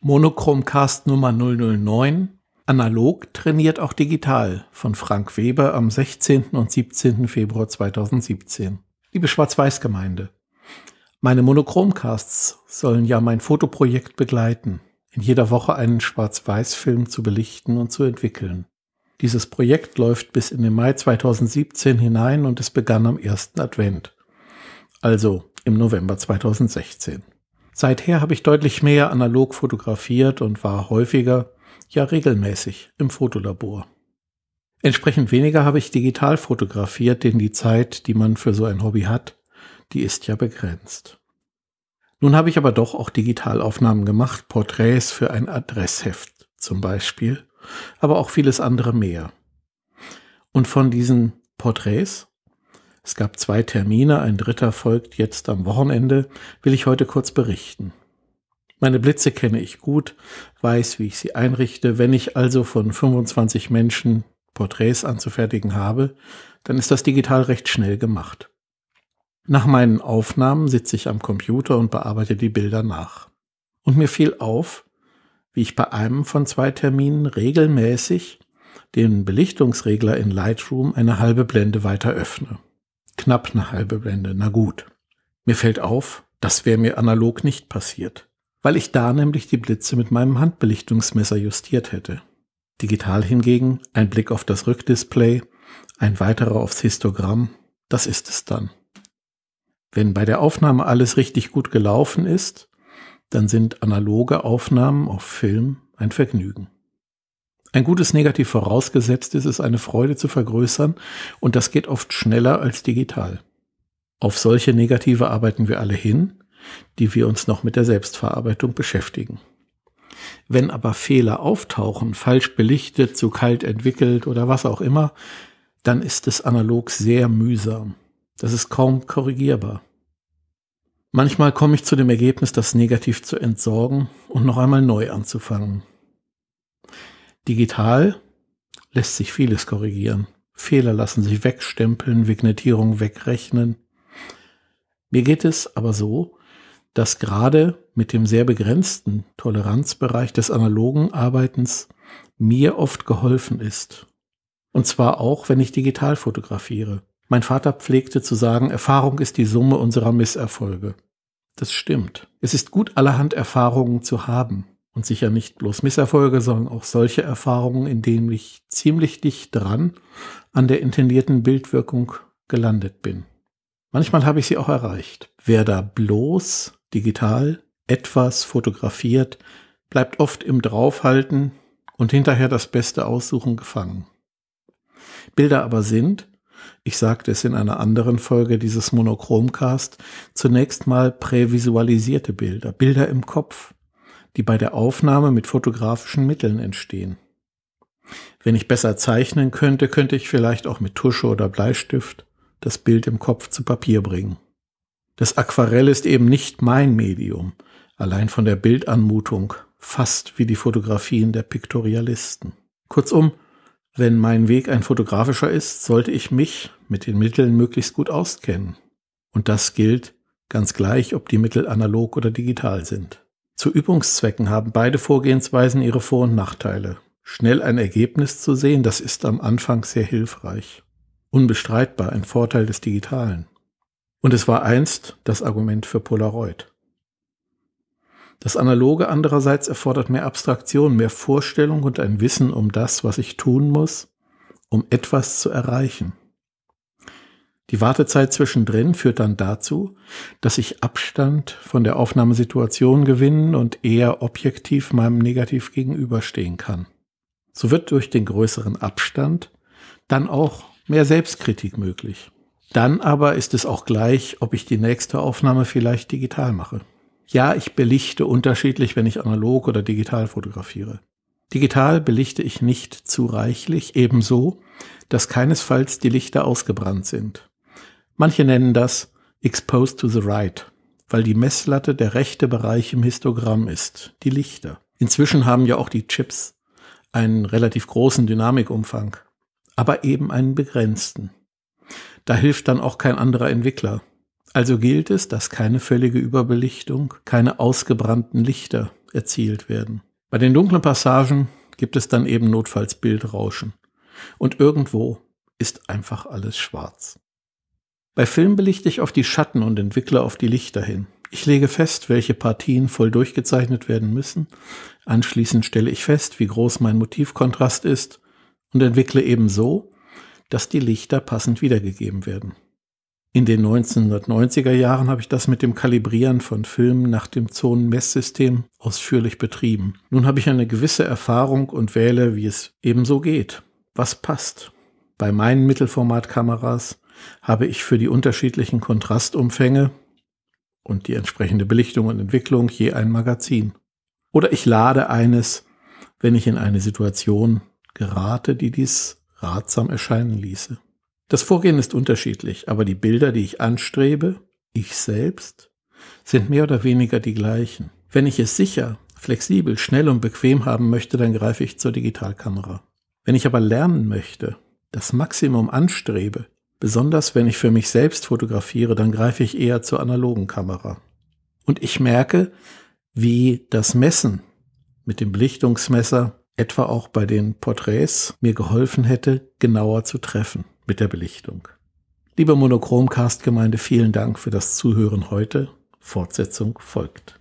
Monochromcast Nummer 009 Analog trainiert auch digital von Frank Weber am 16. und 17. Februar 2017. Liebe Schwarz-Weiß-Gemeinde, meine Monochromcasts sollen ja mein Fotoprojekt begleiten, in jeder Woche einen Schwarz-Weiß-Film zu belichten und zu entwickeln. Dieses Projekt läuft bis in den Mai 2017 hinein und es begann am ersten Advent, also im November 2016. Seither habe ich deutlich mehr analog fotografiert und war häufiger, ja regelmäßig im Fotolabor. Entsprechend weniger habe ich digital fotografiert, denn die Zeit, die man für so ein Hobby hat, die ist ja begrenzt. Nun habe ich aber doch auch Digitalaufnahmen gemacht, Porträts für ein Adressheft zum Beispiel, aber auch vieles andere mehr. Und von diesen Porträts es gab zwei Termine, ein dritter folgt jetzt am Wochenende, will ich heute kurz berichten. Meine Blitze kenne ich gut, weiß, wie ich sie einrichte. Wenn ich also von 25 Menschen Porträts anzufertigen habe, dann ist das digital recht schnell gemacht. Nach meinen Aufnahmen sitze ich am Computer und bearbeite die Bilder nach. Und mir fiel auf, wie ich bei einem von zwei Terminen regelmäßig den Belichtungsregler in Lightroom eine halbe Blende weiter öffne. Knapp eine halbe Blende, na gut. Mir fällt auf, das wäre mir analog nicht passiert, weil ich da nämlich die Blitze mit meinem Handbelichtungsmesser justiert hätte. Digital hingegen ein Blick auf das Rückdisplay, ein weiterer aufs Histogramm, das ist es dann. Wenn bei der Aufnahme alles richtig gut gelaufen ist, dann sind analoge Aufnahmen auf Film ein Vergnügen. Ein gutes Negativ vorausgesetzt ist es, eine Freude zu vergrößern und das geht oft schneller als digital. Auf solche Negative arbeiten wir alle hin, die wir uns noch mit der Selbstverarbeitung beschäftigen. Wenn aber Fehler auftauchen, falsch belichtet, zu kalt entwickelt oder was auch immer, dann ist es analog sehr mühsam. Das ist kaum korrigierbar. Manchmal komme ich zu dem Ergebnis, das Negativ zu entsorgen und noch einmal neu anzufangen. Digital lässt sich vieles korrigieren. Fehler lassen sich wegstempeln, Vignettierung wegrechnen. Mir geht es aber so, dass gerade mit dem sehr begrenzten Toleranzbereich des analogen Arbeitens mir oft geholfen ist. Und zwar auch, wenn ich digital fotografiere. Mein Vater pflegte zu sagen, Erfahrung ist die Summe unserer Misserfolge. Das stimmt. Es ist gut, allerhand Erfahrungen zu haben. Und sicher nicht bloß Misserfolge, sondern auch solche Erfahrungen, in denen ich ziemlich dicht dran an der intendierten Bildwirkung gelandet bin. Manchmal habe ich sie auch erreicht. Wer da bloß digital etwas fotografiert, bleibt oft im Draufhalten und hinterher das Beste aussuchen gefangen. Bilder aber sind, ich sagte es in einer anderen Folge dieses Monochromcast, zunächst mal prävisualisierte Bilder, Bilder im Kopf, die bei der Aufnahme mit fotografischen Mitteln entstehen. Wenn ich besser zeichnen könnte, könnte ich vielleicht auch mit Tusche oder Bleistift das Bild im Kopf zu Papier bringen. Das Aquarell ist eben nicht mein Medium, allein von der Bildanmutung, fast wie die Fotografien der Piktorialisten. Kurzum, wenn mein Weg ein fotografischer ist, sollte ich mich mit den Mitteln möglichst gut auskennen. Und das gilt ganz gleich, ob die Mittel analog oder digital sind. Zu Übungszwecken haben beide Vorgehensweisen ihre Vor- und Nachteile. Schnell ein Ergebnis zu sehen, das ist am Anfang sehr hilfreich. Unbestreitbar ein Vorteil des Digitalen. Und es war einst das Argument für Polaroid. Das Analoge andererseits erfordert mehr Abstraktion, mehr Vorstellung und ein Wissen um das, was ich tun muss, um etwas zu erreichen. Die Wartezeit zwischendrin führt dann dazu, dass ich Abstand von der Aufnahmesituation gewinnen und eher objektiv meinem Negativ gegenüberstehen kann. So wird durch den größeren Abstand dann auch mehr Selbstkritik möglich. Dann aber ist es auch gleich, ob ich die nächste Aufnahme vielleicht digital mache. Ja, ich belichte unterschiedlich, wenn ich analog oder digital fotografiere. Digital belichte ich nicht zu reichlich, ebenso, dass keinesfalls die Lichter ausgebrannt sind. Manche nennen das Exposed to the Right, weil die Messlatte der rechte Bereich im Histogramm ist, die Lichter. Inzwischen haben ja auch die Chips einen relativ großen Dynamikumfang, aber eben einen begrenzten. Da hilft dann auch kein anderer Entwickler. Also gilt es, dass keine völlige Überbelichtung, keine ausgebrannten Lichter erzielt werden. Bei den dunklen Passagen gibt es dann eben notfalls Bildrauschen. Und irgendwo ist einfach alles schwarz. Bei Film belichte ich auf die Schatten und entwickle auf die Lichter hin. Ich lege fest, welche Partien voll durchgezeichnet werden müssen. Anschließend stelle ich fest, wie groß mein Motivkontrast ist und entwickle eben so, dass die Lichter passend wiedergegeben werden. In den 1990er Jahren habe ich das mit dem Kalibrieren von Filmen nach dem Zonenmesssystem ausführlich betrieben. Nun habe ich eine gewisse Erfahrung und wähle, wie es ebenso geht. Was passt? Bei meinen Mittelformatkameras habe ich für die unterschiedlichen Kontrastumfänge und die entsprechende Belichtung und Entwicklung je ein Magazin. Oder ich lade eines, wenn ich in eine Situation gerate, die dies ratsam erscheinen ließe. Das Vorgehen ist unterschiedlich, aber die Bilder, die ich anstrebe, ich selbst, sind mehr oder weniger die gleichen. Wenn ich es sicher, flexibel, schnell und bequem haben möchte, dann greife ich zur Digitalkamera. Wenn ich aber lernen möchte, das Maximum anstrebe, besonders wenn ich für mich selbst fotografiere, dann greife ich eher zur analogen Kamera. Und ich merke, wie das Messen mit dem Belichtungsmesser etwa auch bei den Porträts mir geholfen hätte, genauer zu treffen mit der Belichtung. Liebe Monochromcast-Gemeinde, vielen Dank für das Zuhören heute. Fortsetzung folgt.